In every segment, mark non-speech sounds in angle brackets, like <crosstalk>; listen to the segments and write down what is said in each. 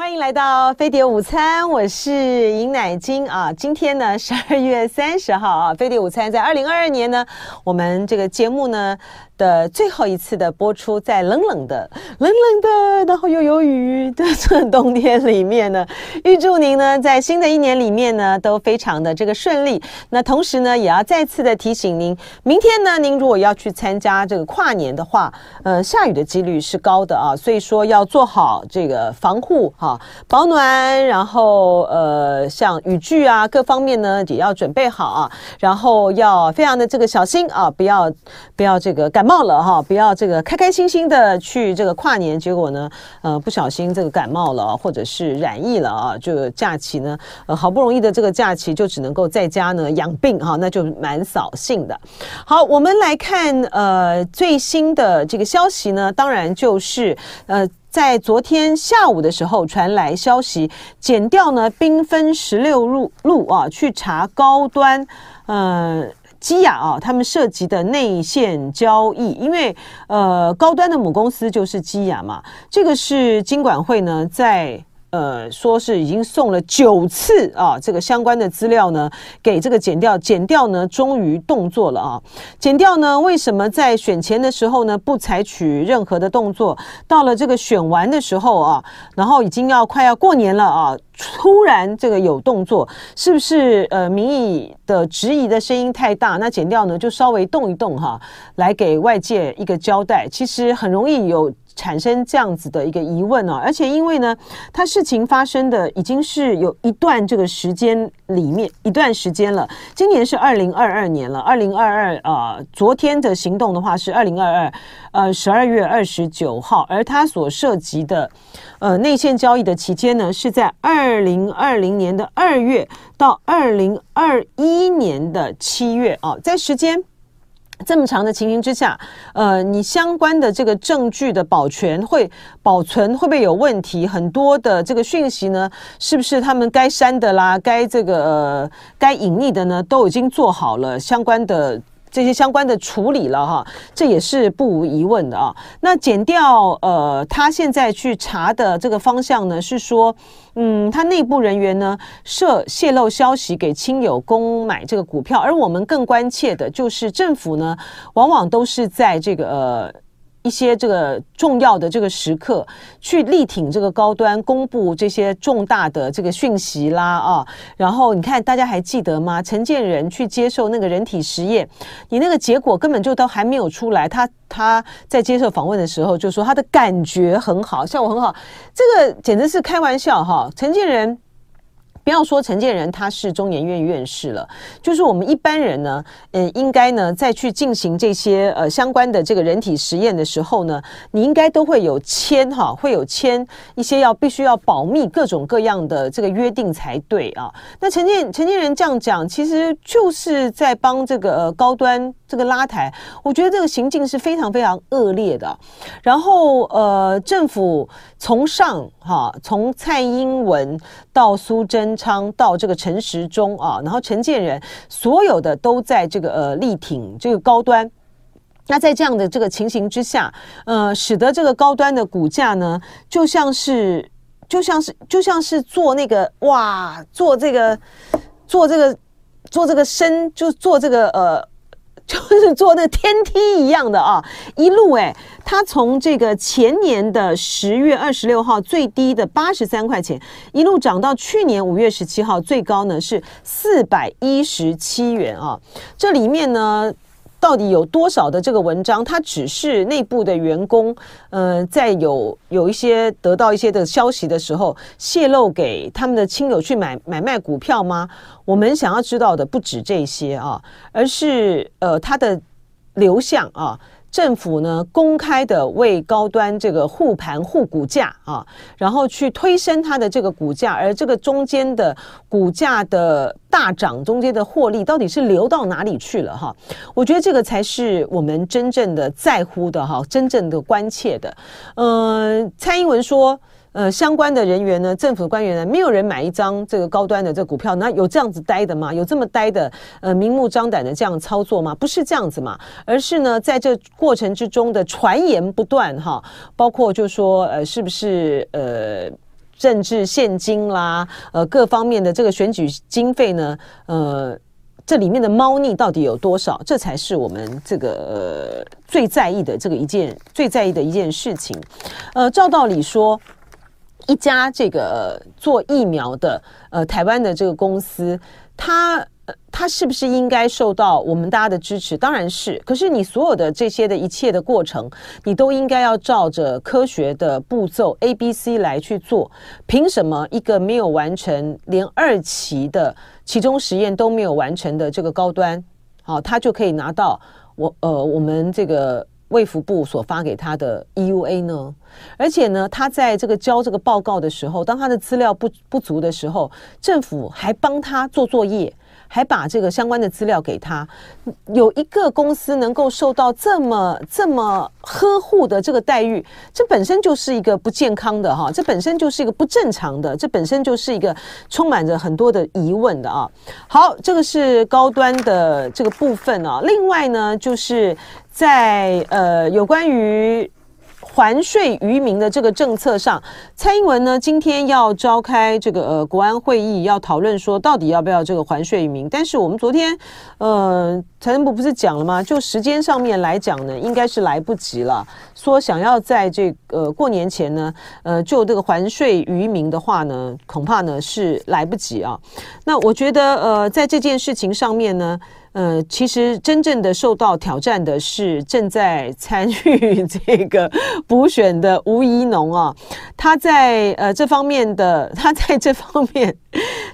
欢迎来到飞碟午餐，我是尹乃菁啊。今天呢，<laughs> 十二月三十号啊，飞碟午餐在二零二二年呢，我们这个节目呢。的最后一次的播出，在冷冷的、冷冷的，然后又有雨的这冬天里面呢，预祝您呢在新的一年里面呢都非常的这个顺利。那同时呢，也要再次的提醒您，明天呢，您如果要去参加这个跨年的话，呃，下雨的几率是高的啊，所以说要做好这个防护哈、保暖，然后呃，像雨具啊各方面呢也要准备好啊，然后要非常的这个小心啊，不要不要这个感冒。了哈，不要这个开开心心的去这个跨年，结果呢，呃，不小心这个感冒了，或者是染疫了啊，就假期呢，呃，好不容易的这个假期就只能够在家呢养病哈，那就蛮扫兴的。好，我们来看呃最新的这个消息呢，当然就是呃在昨天下午的时候传来消息，减掉呢兵分十六路路啊去查高端，呃。基亚啊，他们涉及的内线交易，因为呃，高端的母公司就是基亚嘛，这个是金管会呢在。呃，说是已经送了九次啊，这个相关的资料呢，给这个减掉，减掉呢终于动作了啊。减掉呢，为什么在选前的时候呢不采取任何的动作？到了这个选完的时候啊，然后已经要快要过年了啊，突然这个有动作，是不是呃民意的质疑的声音太大？那减掉呢就稍微动一动哈、来给外界一个交代。其实很容易有。产生这样子的一个疑问哦，而且因为呢，它事情发生的已经是有一段这个时间里面一段时间了。今年是二零二二年了，二零二二啊，昨天的行动的话是二零二二呃十二月二十九号，而它所涉及的呃内线交易的期间呢，是在二零二零年的二月到二零二一年的七月啊，在时间。这么长的情形之下，呃，你相关的这个证据的保全会保存会不会有问题？很多的这个讯息呢，是不是他们该删的啦，该这个呃该隐匿的呢，都已经做好了相关的。这些相关的处理了哈，这也是不无疑问的啊。那减掉呃，他现在去查的这个方向呢，是说，嗯，他内部人员呢涉泄露消息给亲友公买这个股票，而我们更关切的就是政府呢，往往都是在这个呃。一些这个重要的这个时刻，去力挺这个高端，公布这些重大的这个讯息啦啊，然后你看大家还记得吗？陈建仁去接受那个人体实验，你那个结果根本就都还没有出来，他他在接受访问的时候就说他的感觉很好，效果很好，这个简直是开玩笑哈，陈建仁。不要说陈建仁他是中研院院士了，就是我们一般人呢，嗯，应该呢再去进行这些呃相关的这个人体实验的时候呢，你应该都会有签哈，会有签一些要必须要保密各种各样的这个约定才对啊。那陈建陈建仁这样讲，其实就是在帮这个呃高端这个拉抬，我觉得这个行径是非常非常恶劣的。然后呃，政府从上哈，从蔡英文到苏贞。昌到这个陈时中啊，然后陈建仁，所有的都在这个呃力挺这个高端。那在这样的这个情形之下，呃，使得这个高端的股价呢，就像是就像是就像是做那个哇，做这个做这个做这个升，就做这个呃。就是坐那天梯一样的啊，一路哎，它从这个前年的十月二十六号最低的八十三块钱，一路涨到去年五月十七号最高呢是四百一十七元啊，这里面呢。到底有多少的这个文章，它只是内部的员工，呃，在有有一些得到一些的消息的时候，泄露给他们的亲友去买买卖股票吗？我们想要知道的不止这些啊，而是呃，它的流向啊。政府呢，公开的为高端这个护盘护股价啊，然后去推升它的这个股价，而这个中间的股价的大涨，中间的获利到底是流到哪里去了哈？我觉得这个才是我们真正的在乎的哈，真正的关切的。嗯、蔡英文说。呃相关的人员呢，政府官员呢，没有人买一张这个高端的这个股票，那有这样子呆的吗？有这么呆的呃明目张胆的这样操作吗？不是这样子嘛，而是呢，在这过程之中的传言不断哈，包括就说呃是不是呃。政治献金啦，呃，各方面的这个选举经费呢，呃，这里面的猫腻到底有多少？这才是我们这个、呃、最在意的这个一件最在意的一件事情。呃，照道理说，一家这个做疫苗的呃台湾的这个公司，它。他是不是应该受到我们大家的支持？当然是。可是你所有的这些的一切的过程，你都应该要照着科学的步骤 A、B、C 来去做。凭什么一个没有完成连二期的其中实验都没有完成的这个高端，好，他就可以拿到我呃我们这个卫福部所发给他的 EUA 呢？而且呢，他在这个交这个报告的时候，当他的资料不不足的时候，政府还帮他做作业。还把这个相关的资料给他，有一个公司能够受到这么这么呵护的这个待遇，这本身就是一个不健康的哈，这本身就是一个不正常的，这本身就是一个充满着很多的疑问的啊。好，这个是高端的这个部分啊。另外呢，就是在呃有关于。还税于民的这个政策上，蔡英文呢今天要召开这个呃国安会议，要讨论说到底要不要这个还税于民。但是我们昨天呃财政部不是讲了吗？就时间上面来讲呢，应该是来不及了。说想要在这个过年前呢，呃就这个还税于民的话呢，恐怕呢是来不及啊。那我觉得呃在这件事情上面呢。呃，其实真正的受到挑战的是正在参与 <laughs> 这个补选的吴怡农啊，他在呃这方面的，他在这方面，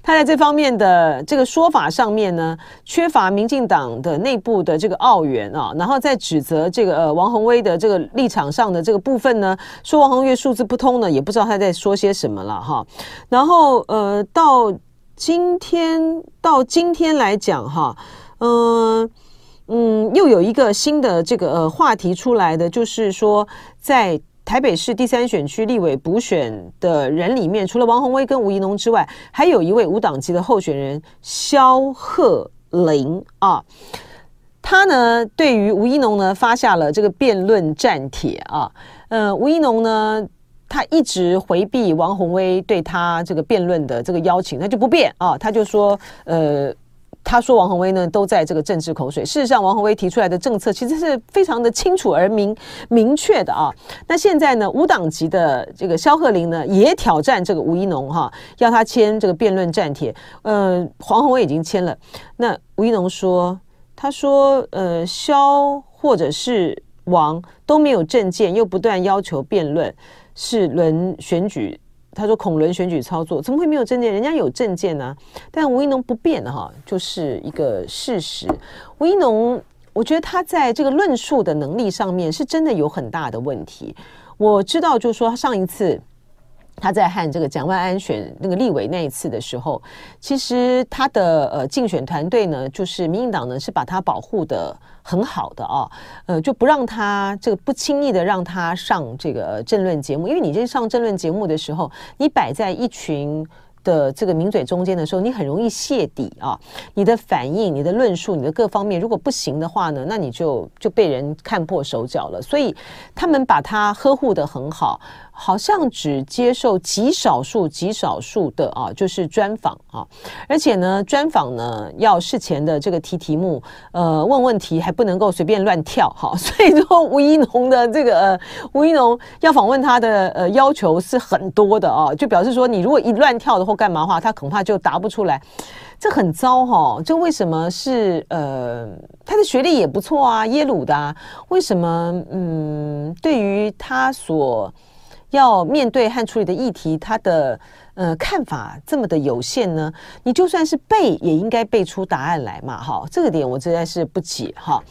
他在这方面的这个说法上面呢，缺乏民进党的内部的这个奥援啊，然后在指责这个呃王宏威的这个立场上的这个部分呢，说王鸿薇数字不通呢，也不知道他在说些什么了哈，然后呃到今天到今天来讲哈。嗯嗯，又有一个新的这个呃话题出来的，就是说，在台北市第三选区立委补选的人里面，除了王鸿威跟吴怡农之外，还有一位无党籍的候选人萧贺龄啊。他呢，对于吴怡农呢发下了这个辩论战帖啊。呃，吴怡农呢，他一直回避王鸿威对他这个辩论的这个邀请，他就不辩啊，他就说呃。他说王宏威呢都在这个政治口水。事实上，王宏威提出来的政策其实是非常的清楚而明明确的啊。那现在呢，无党籍的这个萧贺林呢也挑战这个吴一农哈，要他签这个辩论战帖。呃，黄宏威已经签了。那吴一农说，他说呃萧或者是王都没有政见，又不断要求辩论，是轮选举。他说：“恐轮选举操作，怎么会没有证件？人家有证件呢、但吴一农不变哈，就是一个事实。吴一农，我觉得他在这个论述的能力上面是真的有很大的问题。我知道，就是说他上一次。”他在和这个蒋万安选那个立委那一次的时候，其实他的呃竞选团队呢，就是民进党呢是把他保护得很好的啊，呃就不让他这个不轻易的让他上这个政论节目，因为你这上政论节目的时候，你摆在一群。的这个名嘴中间的时候，你很容易泄底啊！你的反应、你的论述、你的各方面，如果不行的话呢，那你就就被人看破手脚了。所以他们把他呵护得很好，好像只接受极少数、极少数的啊，就是专访啊。而且呢，专访呢要事前的这个提题目，呃，问问题还不能够随便乱跳哈。<laughs> 所以说，吴一农的这个呃，吴一农要访问他的呃要求是很多的啊，就表示说你如果一乱跳的话。干嘛的话，他恐怕就答不出来，这很糟哈、哦。这为什么是呃，他的学历也不错啊，耶鲁的啊，为什么嗯，对于他所要面对和处理的议题，他的呃看法这么的有限呢？你就算是背，也应该背出答案来嘛，哈。这个点我实在是不解哈。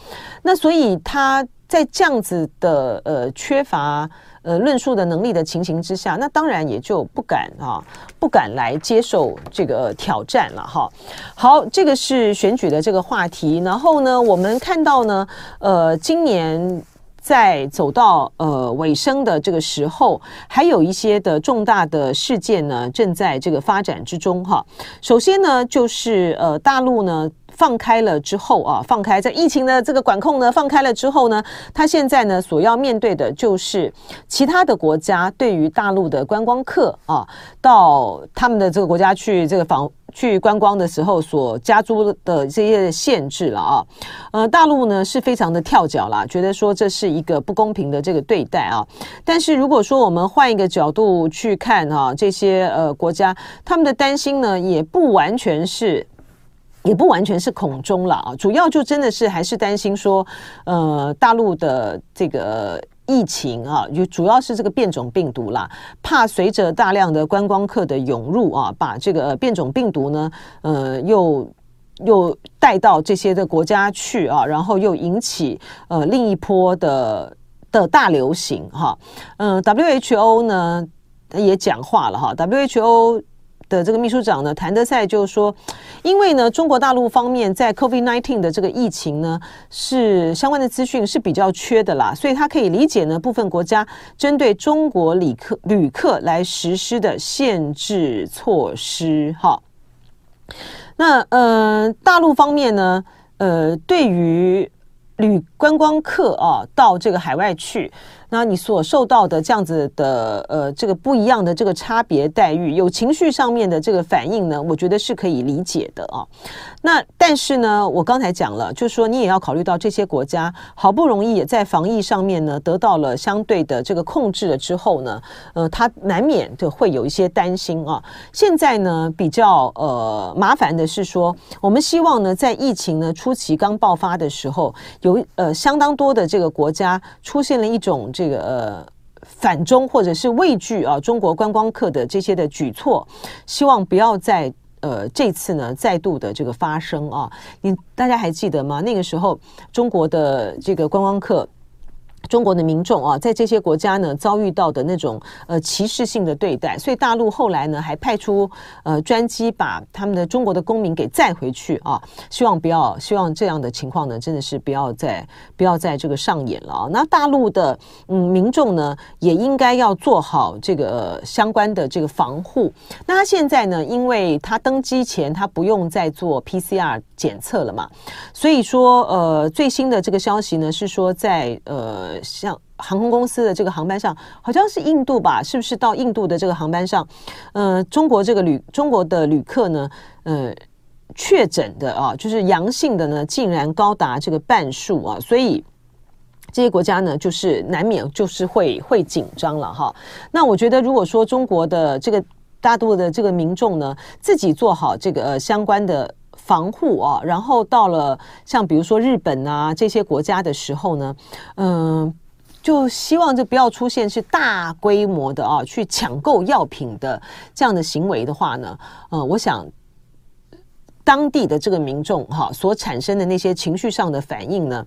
那所以他在这样子的呃缺乏。呃，论述的能力的情形之下，那当然也就不敢啊，不敢来接受这个挑战了哈。好，这个是选举的这个话题。然后呢，我们看到呢，呃，今年在走到呃尾声的这个时候，还有一些的重大的事件呢，正在这个发展之中哈。首先呢，就是呃大陆呢放开了之后啊，放开在疫情的这个管控呢放开了之后呢，他现在呢所要面对的就是其他的国家对于大陆的观光客啊，到他们的这个国家去这个访。去观光的时候所加诸的这些限制了啊，呃，大陆呢是非常的跳脚啦，觉得说这是一个不公平的这个对待啊。但是如果说我们换一个角度去看啊，这些呃国家他们的担心呢，也不完全是，也不完全是恐中了啊，主要就真的是还是担心说，呃，大陆的这个。疫情啊，就主要是这个变种病毒啦，怕随着大量的观光客的涌入啊，把这个变种病毒呢，呃，又又带到这些的国家去啊，然后又引起呃另一波的的大流行哈。嗯，，WHO 呢也讲话了哈，WHO。的这个秘书长呢，谭德赛就说，因为呢，中国大陆方面在 COVID-19 的这个疫情呢，是相关的资讯是比较缺的啦，所以他可以理解呢，部分国家针对中国旅客旅客来实施的限制措施。哈，那呃，大陆方面呢，呃，对于旅观光客啊，到这个海外去。那你所受到的这样子的呃这个不一样的这个差别待遇，有情绪上面的这个反应呢，我觉得是可以理解的啊。那但是呢，我刚才讲了，就是说你也要考虑到这些国家好不容易也在防疫上面呢得到了相对的这个控制了之后呢，呃，他难免的会有一些担心啊。现在呢比较呃麻烦的是说，我们希望呢在疫情呢初期刚爆发的时候，有呃相当多的这个国家出现了一种。这这个呃反中或者是畏惧啊中国观光客的这些的举措，希望不要再呃这次呢再度的这个发生啊。你大家还记得吗？那个时候中国的这个观光客。中国的民众啊，在这些国家呢遭遇到的那种呃歧视性的对待，所以大陆后来呢还派出呃专机把他们的中国的公民给载回去啊，希望不要，希望这样的情况呢真的是不要再不要再这个上演了啊。那大陆的嗯民众呢也应该要做好这个、相关的这个防护。那他现在呢，因为他登机前他不用再做 PCR 检测了嘛，所以说呃最新的这个消息呢是说在呃。像航空公司的这个航班上，好像是印度吧？是不是到印度的这个航班上？呃，中国这个旅中国的旅客呢，呃，确诊的啊，就是阳性的呢，竟然高达这个半数啊！所以这些国家呢，就是难免就是会会紧张了哈。那我觉得，如果说中国的这个大多的这个民众呢，自己做好这个、呃、相关的。防护啊，然后到了像比如说日本啊这些国家的时候呢，嗯、就希望就不要出现是大规模的啊去抢购药品的这样的行为的话呢，嗯，我想当地的这个民众哈、所产生的那些情绪上的反应呢。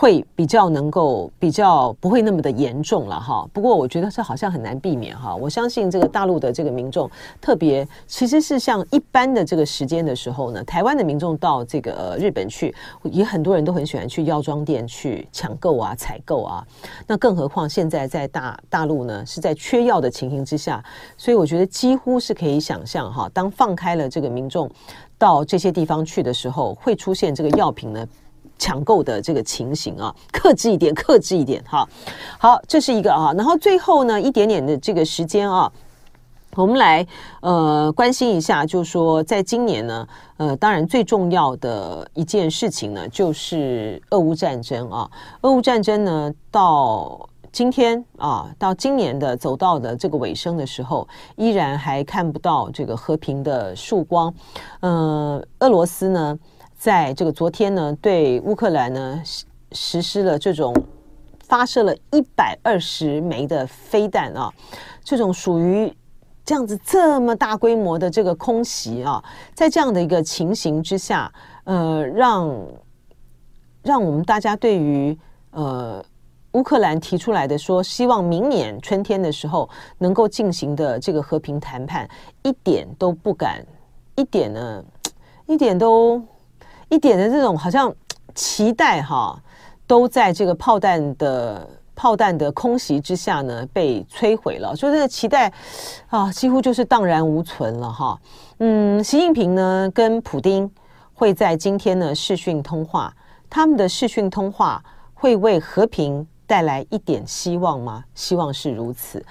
会比较能够比较不会那么的严重了哈，不过我觉得这好像很难避免哈。我相信这个大陆的这个民众，特别其实是像一般的这个时间的时候呢，台湾的民众到这个日本去，也很多人都很喜欢去药妆店去抢购啊、采购啊。那更何况现在在大大陆呢，是在缺药的情形之下，所以我觉得几乎是可以想象哈，当放开了这个民众到这些地方去的时候，会出现这个药品呢。抢购的这个情形啊，克制一点，克制一点哈。好，这是一个啊。然后最后呢，一点点的这个时间啊，我们来呃关心一下，就是说，在今年呢，呃，当然最重要的一件事情呢，就是俄乌战争啊。俄乌战争呢，到今天啊，到今年的走到的这个尾声的时候，依然还看不到这个和平的曙光。嗯、呃，俄罗斯呢？在这个昨天呢，对乌克兰呢实实施了这种发射了一百二十枚的飞弹啊，这种属于这样子这么大规模的这个空袭啊，在这样的一个情形之下，呃，让让我们大家对于呃乌克兰提出来的说希望明年春天的时候能够进行的这个和平谈判，一点都不敢，一点呢，一点都。一点的这种好像期待哈都在这个炮弹的炮弹的空袭之下呢被摧毁了，所以这个期待啊几乎就是荡然无存了哈。嗯，习近平呢跟普丁会在今天呢视讯通话，他们的视讯通话会为和平带来一点希望吗？希望是如此。